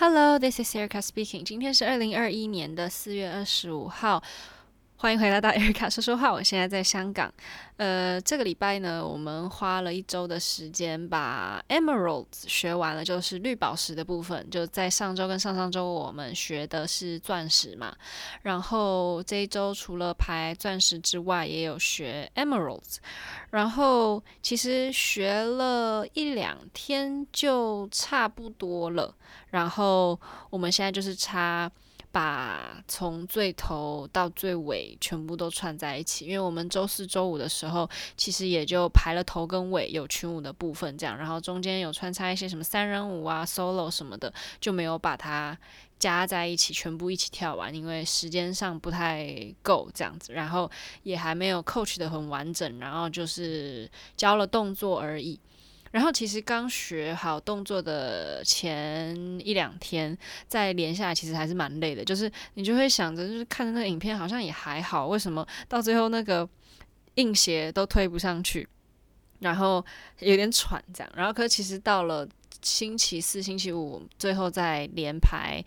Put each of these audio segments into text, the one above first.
Hello, this is Erica speaking. 今天是二零二一年的四月二十五号。欢迎回来到 Erica 说说话，我现在在香港。呃，这个礼拜呢，我们花了一周的时间把 Emeralds 学完了，就是绿宝石的部分。就在上周跟上上周，我们学的是钻石嘛。然后这一周除了排钻石之外，也有学 Emeralds。然后其实学了一两天就差不多了。然后我们现在就是差。把从最头到最尾全部都串在一起，因为我们周四、周五的时候，其实也就排了头跟尾，有群舞的部分这样，然后中间有穿插一些什么三人舞啊、solo 什么的，就没有把它加在一起，全部一起跳完，因为时间上不太够这样子，然后也还没有 coach 得很完整，然后就是教了动作而已。然后其实刚学好动作的前一两天，再连下来其实还是蛮累的。就是你就会想着，就是看着那个影片好像也还好，为什么到最后那个硬鞋都推不上去，然后有点喘这样。然后可是其实到了星期四、星期五，最后再连排。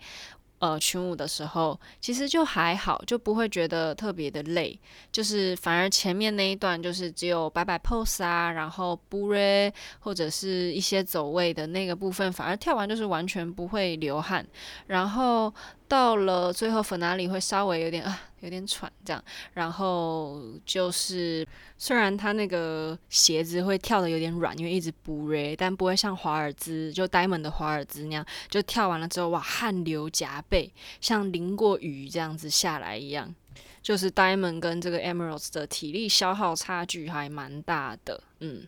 呃，群舞的时候其实就还好，就不会觉得特别的累，就是反而前面那一段就是只有摆摆 pose 啊，然后 b u r e 或者是一些走位的那个部分，反而跳完就是完全不会流汗，然后。到了最后粉哪里会稍微有点啊，有点喘这样。然后就是，虽然他那个鞋子会跳得有点软，因为一直不 re，但不会像华尔兹就 Diamond 的华尔兹那样，就跳完了之后哇，汗流浃背，像淋过雨这样子下来一样。就是 Diamond 跟这个 Emeralds 的体力消耗差距还蛮大的，嗯。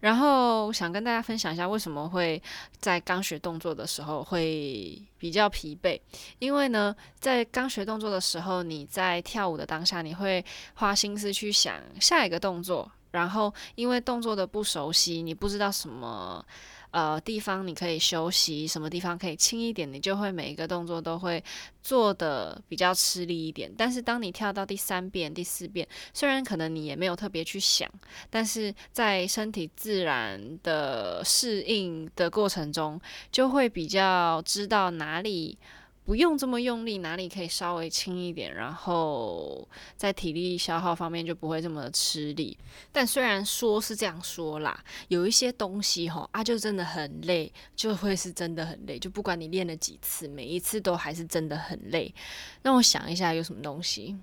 然后想跟大家分享一下，为什么会在刚学动作的时候会比较疲惫。因为呢，在刚学动作的时候，你在跳舞的当下，你会花心思去想下一个动作，然后因为动作的不熟悉，你不知道什么。呃，地方你可以休息，什么地方可以轻一点，你就会每一个动作都会做的比较吃力一点。但是当你跳到第三遍、第四遍，虽然可能你也没有特别去想，但是在身体自然的适应的过程中，就会比较知道哪里。不用这么用力，哪里可以稍微轻一点，然后在体力消耗方面就不会这么吃力。但虽然说是这样说啦，有一些东西吼啊，就真的很累，就会是真的很累。就不管你练了几次，每一次都还是真的很累。让我想一下，有什么东西？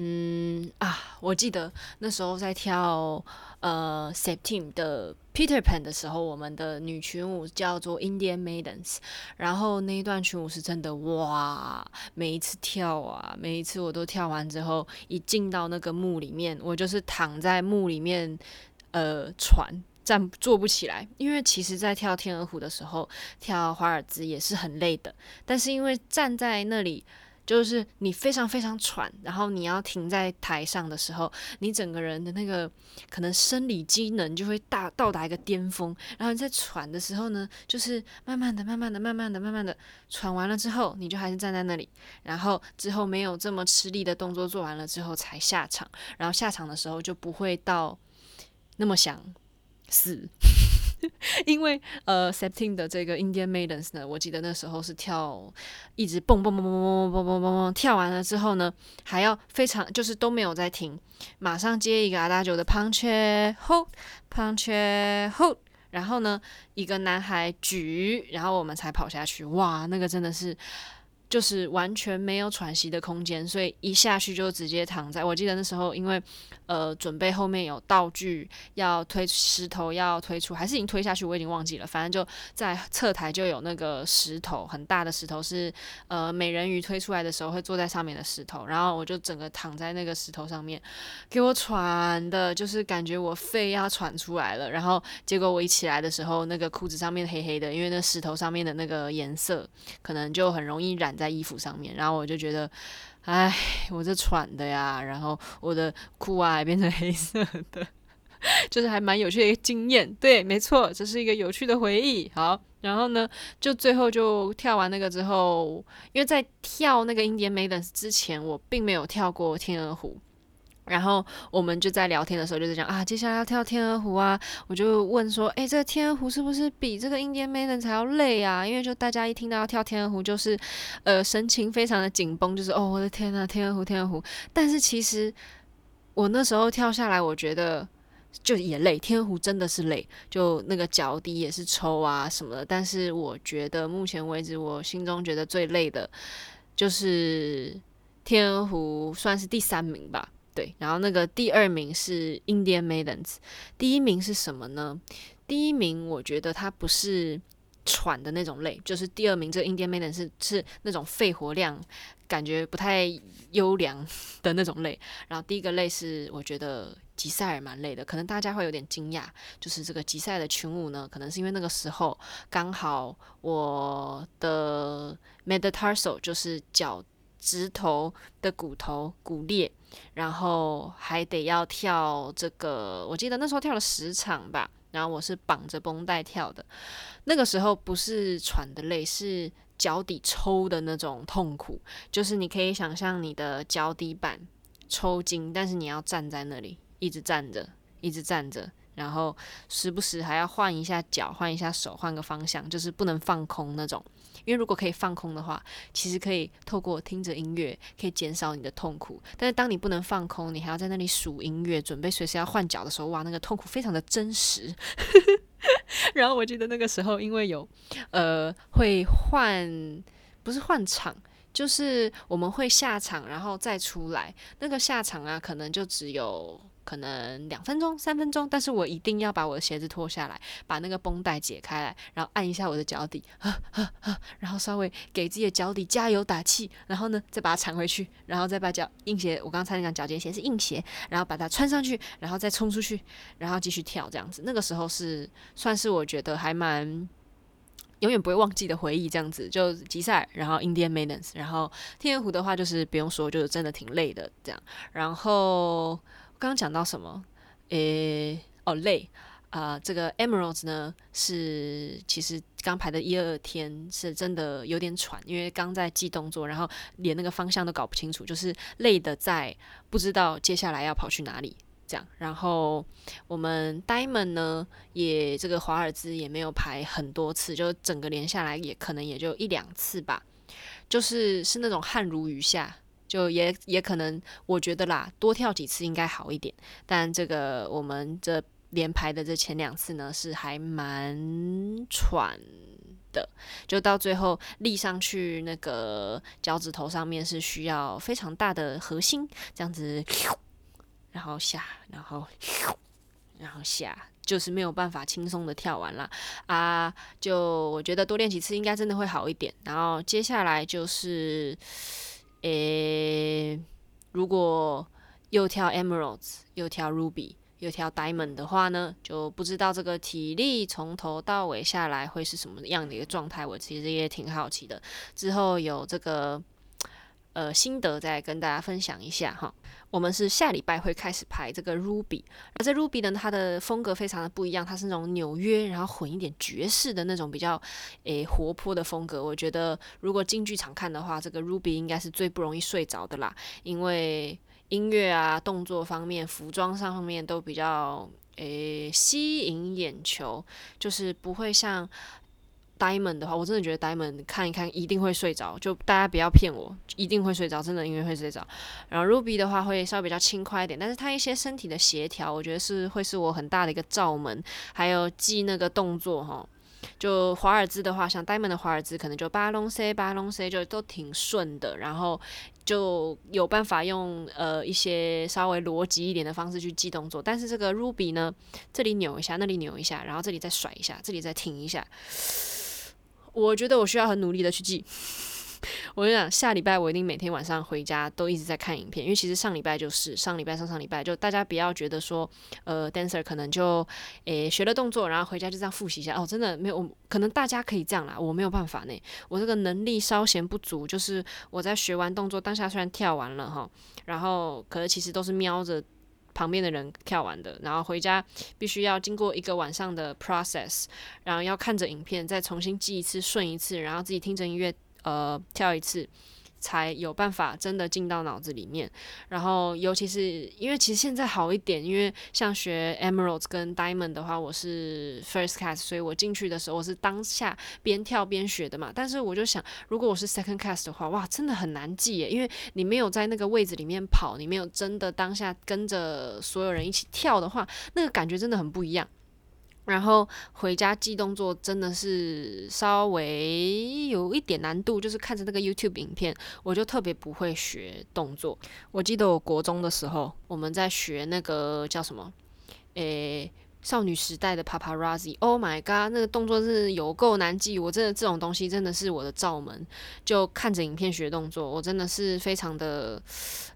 嗯啊，我记得那时候在跳呃 Septime 的。Peter Pan 的时候，我们的女群舞叫做 Indian Maidens，然后那一段群舞是真的哇，每一次跳啊，每一次我都跳完之后，一进到那个墓里面，我就是躺在墓里面，呃，喘，站坐不起来，因为其实在跳天鹅湖的时候，跳华尔兹也是很累的，但是因为站在那里。就是你非常非常喘，然后你要停在台上的时候，你整个人的那个可能生理机能就会大到达一个巅峰。然后你在喘的时候呢，就是慢慢的、慢慢的、慢慢的、慢慢的喘完了之后，你就还是站在那里。然后之后没有这么吃力的动作做完了之后才下场。然后下场的时候就不会到那么想死。因为呃，Septin 的这个 Indian Maidens 呢，我记得那时候是跳，一直蹦蹦蹦蹦蹦蹦蹦蹦蹦，跳完了之后呢，还要非常就是都没有在停，马上接一个阿大九的 punch hold punch hold，然后呢，一个男孩举，然后我们才跑下去，哇，那个真的是。就是完全没有喘息的空间，所以一下去就直接躺在。我记得那时候，因为呃准备后面有道具要推石头要推出，还是已经推下去，我已经忘记了。反正就在侧台就有那个石头，很大的石头是呃美人鱼推出来的时候会坐在上面的石头。然后我就整个躺在那个石头上面，给我喘的，就是感觉我肺要喘出来了。然后结果我一起来的时候，那个裤子上面黑黑的，因为那石头上面的那个颜色可能就很容易染。在衣服上面，然后我就觉得，哎，我这喘的呀，然后我的裤袜还变成黑色的，就是还蛮有趣的一个经验。对，没错，这是一个有趣的回忆。好，然后呢，就最后就跳完那个之后，因为在跳那个 Indian Maidens 之前，我并没有跳过天鹅湖。然后我们就在聊天的时候就是讲啊，接下来要跳天鹅湖啊，我就问说，诶，这个天鹅湖是不是比这个 Indian main 才要累啊？因为就大家一听到要跳天鹅湖，就是呃神情非常的紧绷，就是哦我的天呐，天鹅湖天鹅湖。但是其实我那时候跳下来，我觉得就也累，天鹅湖真的是累，就那个脚底也是抽啊什么的。但是我觉得目前为止，我心中觉得最累的，就是天鹅湖，算是第三名吧。对，然后那个第二名是 Indian Maidens，第一名是什么呢？第一名我觉得它不是喘的那种累，就是第二名这个 Indian Maidens 是是那种肺活量感觉不太优良的那种累。然后第一个累是我觉得吉赛尔蛮累的，可能大家会有点惊讶，就是这个吉赛尔的群舞呢，可能是因为那个时候刚好我的 metatarsal 就是脚。指头的骨头骨裂，然后还得要跳这个，我记得那时候跳了十场吧，然后我是绑着绷带跳的，那个时候不是喘的累，是脚底抽的那种痛苦，就是你可以想象你的脚底板抽筋，但是你要站在那里，一直站着，一直站着。然后时不时还要换一下脚，换一下手，换个方向，就是不能放空那种。因为如果可以放空的话，其实可以透过听着音乐，可以减少你的痛苦。但是当你不能放空，你还要在那里数音乐，准备随时要换脚的时候，哇，那个痛苦非常的真实。然后我记得那个时候，因为有呃会换，不是换场，就是我们会下场然后再出来。那个下场啊，可能就只有。可能两分钟、三分钟，但是我一定要把我的鞋子脱下来，把那个绷带解开来，然后按一下我的脚底，呵呵呵，然后稍微给自己的脚底加油打气，然后呢再把它缠回去，然后再把脚硬鞋，我刚才那讲脚尖鞋是硬鞋，然后把它穿上去，然后再冲出去，然后继续跳这样子。那个时候是算是我觉得还蛮永远不会忘记的回忆，这样子就吉赛，然后 Indian Maidens，然后天鹅湖的话就是不用说，就是真的挺累的这样，然后。刚刚讲到什么？诶，哦，累啊，这个 Emeralds 呢，是其实刚排的一二天是真的有点喘，因为刚在记动作，然后连那个方向都搞不清楚，就是累的在不知道接下来要跑去哪里这样。然后我们 Diamond 呢，也这个华尔兹也没有排很多次，就整个连下来也可能也就一两次吧，就是是那种汗如雨下。就也也可能，我觉得啦，多跳几次应该好一点。但这个我们这连排的这前两次呢，是还蛮喘的。就到最后立上去那个脚趾头上面是需要非常大的核心，这样子，然后下，然后，然后下，就是没有办法轻松的跳完了啊。就我觉得多练几次应该真的会好一点。然后接下来就是。诶，如果又跳 Emeralds，又跳 Ruby，又跳 Diamond 的话呢，就不知道这个体力从头到尾下来会是什么样的一个状态。我其实也挺好奇的，之后有这个呃心得再跟大家分享一下哈。我们是下礼拜会开始排这个 Ruby，而这 Ruby 呢，它的风格非常的不一样，它是那种纽约，然后混一点爵士的那种比较诶活泼的风格。我觉得如果进剧场看的话，这个 Ruby 应该是最不容易睡着的啦，因为音乐啊、动作方面、服装上方面都比较诶吸引眼球，就是不会像。Diamond 的话，我真的觉得 Diamond 看一看一定会睡着，就大家不要骗我，一定会睡着，真的因为会睡着。然后 Ruby 的话会稍微比较轻快一点，但是它一些身体的协调，我觉得是会是我很大的一个罩门，还有记那个动作哈。就华尔兹的话，像 Diamond 的华尔兹，可能就巴隆塞巴隆塞就都挺顺的，然后就有办法用呃一些稍微逻辑一点的方式去记动作。但是这个 Ruby 呢，这里扭一下，那里扭一下，然后这里再甩一下，这里再停一下。我觉得我需要很努力的去记。我跟你讲，下礼拜我一定每天晚上回家都一直在看影片，因为其实上礼拜就是上礼拜上上礼拜，就大家不要觉得说，呃，dancer 可能就诶、学了动作，然后回家就这样复习一下哦，真的没有，可能大家可以这样啦，我没有办法呢，我这个能力稍嫌不足，就是我在学完动作当下虽然跳完了哈，然后可是其实都是瞄着。旁边的人跳完的，然后回家必须要经过一个晚上的 process，然后要看着影片再重新记一次、顺一次，然后自己听着音乐呃跳一次，才有办法真的进到脑子里面。然后，尤其是因为其实现在好一点，因为像学 emeralds 跟 Diamond 的话，我是 First Cast，所以我进去的时候我是当下边跳边学的嘛。但是我就想，如果我是 Second Cast 的话，哇，真的很难记耶，因为你没有在那个位置里面跑，你没有真的当下跟着所有人一起跳的话，那个感觉真的很不一样。然后回家记动作真的是稍微有一点难度，就是看着那个 YouTube 影片，我就特别不会学动作。我记得我国中的时候，我们在学那个叫什么，诶，少女时代的 Paparazzi，Oh my god，那个动作是有够难记。我真的这种东西真的是我的罩门，就看着影片学动作，我真的是非常的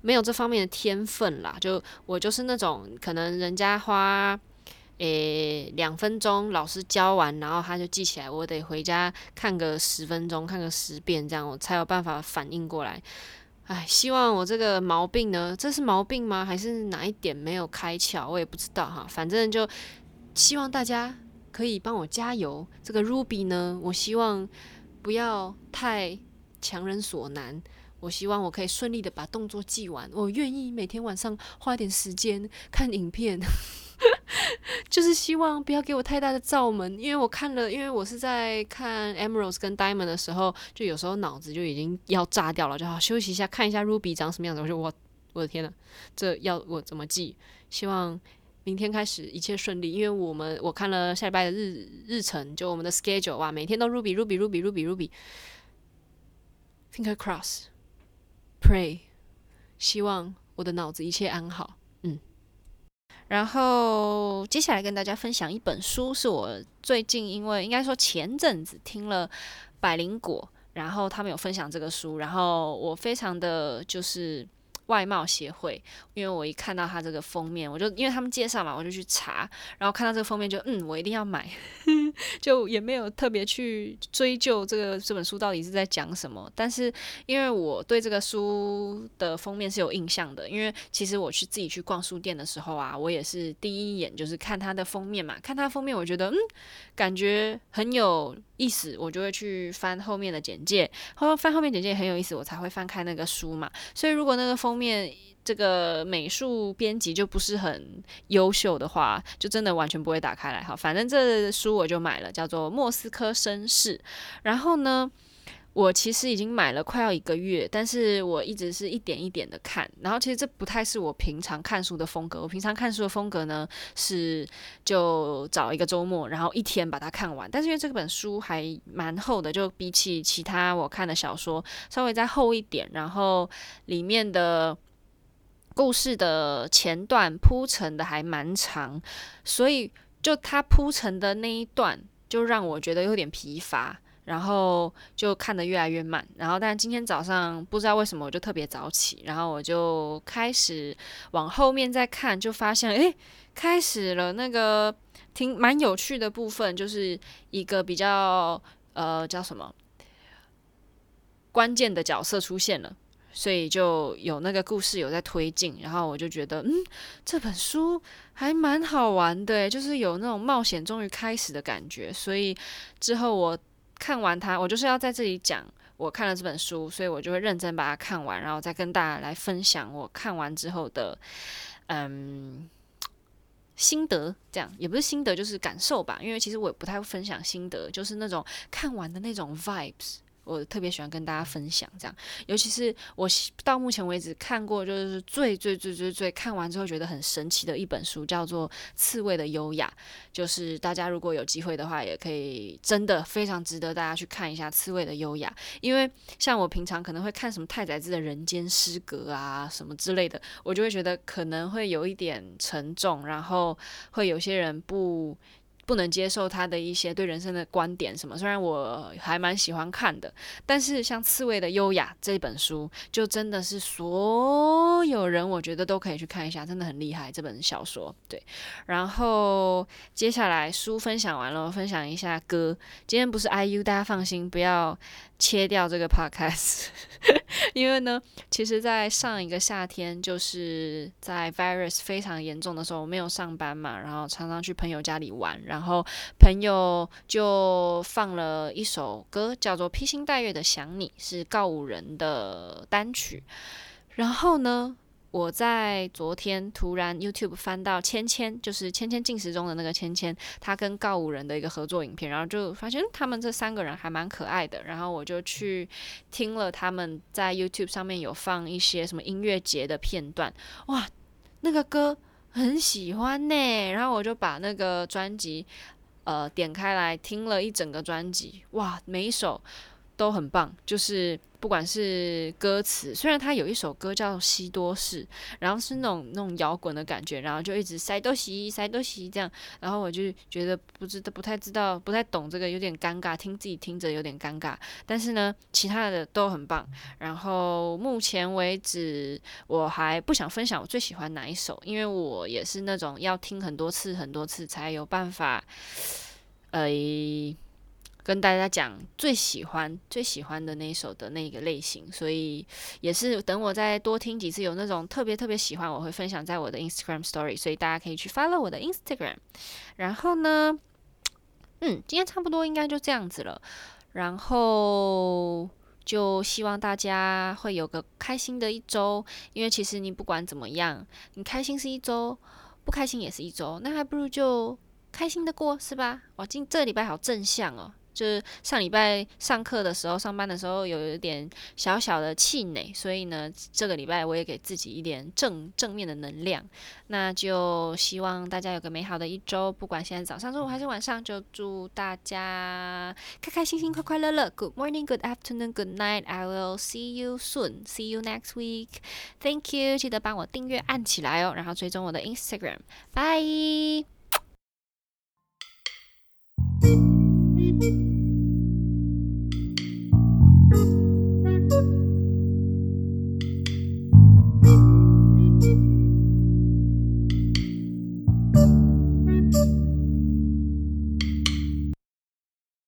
没有这方面的天分啦。就我就是那种可能人家花。诶，两分钟老师教完，然后他就记起来，我得回家看个十分钟，看个十遍，这样我才有办法反应过来。唉，希望我这个毛病呢，这是毛病吗？还是哪一点没有开窍？我也不知道哈。反正就希望大家可以帮我加油。这个 Ruby 呢，我希望不要太强人所难。我希望我可以顺利的把动作记完。我愿意每天晚上花点时间看影片。就是希望不要给我太大的罩门，因为我看了，因为我是在看 Emeralds 跟 Diamond 的时候，就有时候脑子就已经要炸掉了，就好休息一下，看一下 Ruby 长什么样子。我就我我的天呐，这要我怎么记？希望明天开始一切顺利，因为我们我看了下礼拜的日日程，就我们的 schedule 哇，每天都 Ruby Ruby Ruby Ruby Ruby。Finger cross, pray，希望我的脑子一切安好。嗯然后接下来跟大家分享一本书，是我最近因为应该说前阵子听了百灵果，然后他们有分享这个书，然后我非常的就是。外貌协会，因为我一看到它这个封面，我就因为他们介绍嘛，我就去查，然后看到这个封面就嗯，我一定要买，就也没有特别去追究这个这本书到底是在讲什么。但是因为我对这个书的封面是有印象的，因为其实我去自己去逛书店的时候啊，我也是第一眼就是看它的封面嘛，看它封面，我觉得嗯，感觉很有意思，我就会去翻后面的简介，后翻后面简介也很有意思，我才会翻开那个书嘛。所以如果那个封后面这个美术编辑就不是很优秀的话，就真的完全不会打开来。好，反正这书我就买了，叫做《莫斯科绅士》。然后呢，我其实已经买了快要一个月，但是我一直是一点一点的看。然后其实这不太是我平常看书的风格。我平常看书的风格呢，是就找一个周末，然后一天把它看完。但是因为这本书还蛮厚的，就比起其他我看的小说稍微再厚一点，然后里面的故事的前段铺陈的还蛮长，所以就它铺陈的那一段就让我觉得有点疲乏。然后就看得越来越慢，然后但今天早上不知道为什么我就特别早起，然后我就开始往后面再看，就发现诶，开始了那个挺蛮有趣的部分，就是一个比较呃叫什么关键的角色出现了，所以就有那个故事有在推进，然后我就觉得嗯，这本书还蛮好玩的，就是有那种冒险终于开始的感觉，所以之后我。看完它，我就是要在这里讲我看了这本书，所以我就会认真把它看完，然后再跟大家来分享我看完之后的嗯心得。这样也不是心得，就是感受吧。因为其实我也不太会分享心得，就是那种看完的那种 vibes。我特别喜欢跟大家分享这样，尤其是我到目前为止看过就是最最最最最看完之后觉得很神奇的一本书，叫做《刺猬的优雅》。就是大家如果有机会的话，也可以真的非常值得大家去看一下《刺猬的优雅》，因为像我平常可能会看什么太宰治的《人间失格》啊什么之类的，我就会觉得可能会有一点沉重，然后会有些人不。不能接受他的一些对人生的观点什么，虽然我还蛮喜欢看的，但是像《刺猬的优雅》这本书，就真的是所有人我觉得都可以去看一下，真的很厉害这本小说。对，然后接下来书分享完了，分享一下歌。今天不是 IU，大家放心，不要切掉这个 podcast，因为呢，其实，在上一个夏天，就是在 virus 非常严重的时候，我没有上班嘛，然后常常去朋友家里玩。然后朋友就放了一首歌，叫做《披星戴月的想你》，是告五人的单曲。然后呢，我在昨天突然 YouTube 翻到芊芊，就是芊芊进食中的那个芊芊，他跟告五人的一个合作影片，然后就发现他们这三个人还蛮可爱的。然后我就去听了他们在 YouTube 上面有放一些什么音乐节的片段，哇，那个歌很喜欢呢。然后我就把那个专辑呃点开来听了一整个专辑，哇，每一首都很棒，就是。不管是歌词，虽然他有一首歌叫《西多士》，然后是那种那种摇滚的感觉，然后就一直塞多西塞多西这样，然后我就觉得不知道不太知道不太懂这个，有点尴尬，听自己听着有点尴尬。但是呢，其他的都很棒。然后目前为止，我还不想分享我最喜欢哪一首，因为我也是那种要听很多次很多次才有办法，呃。跟大家讲最喜欢最喜欢的那一首的那个类型，所以也是等我再多听几次，有那种特别特别喜欢，我会分享在我的 Instagram Story，所以大家可以去 follow 我的 Instagram。然后呢，嗯，今天差不多应该就这样子了。然后就希望大家会有个开心的一周，因为其实你不管怎么样，你开心是一周，不开心也是一周，那还不如就开心的过，是吧？哇，今这礼拜好正向哦。就是上礼拜上课的时候上班的时候有一点小小的气馁所以呢这个礼拜我也给自己一点正正面的能量。那就希望大家有个美好的一周不管现在早上中午还是晚上就祝大家开开心心快快乐乐。Good morning good afternoon good night. I will see you soon. See you next week. Thank you. 记得帮我订阅按起来哦然后追踪我的 instagram 拜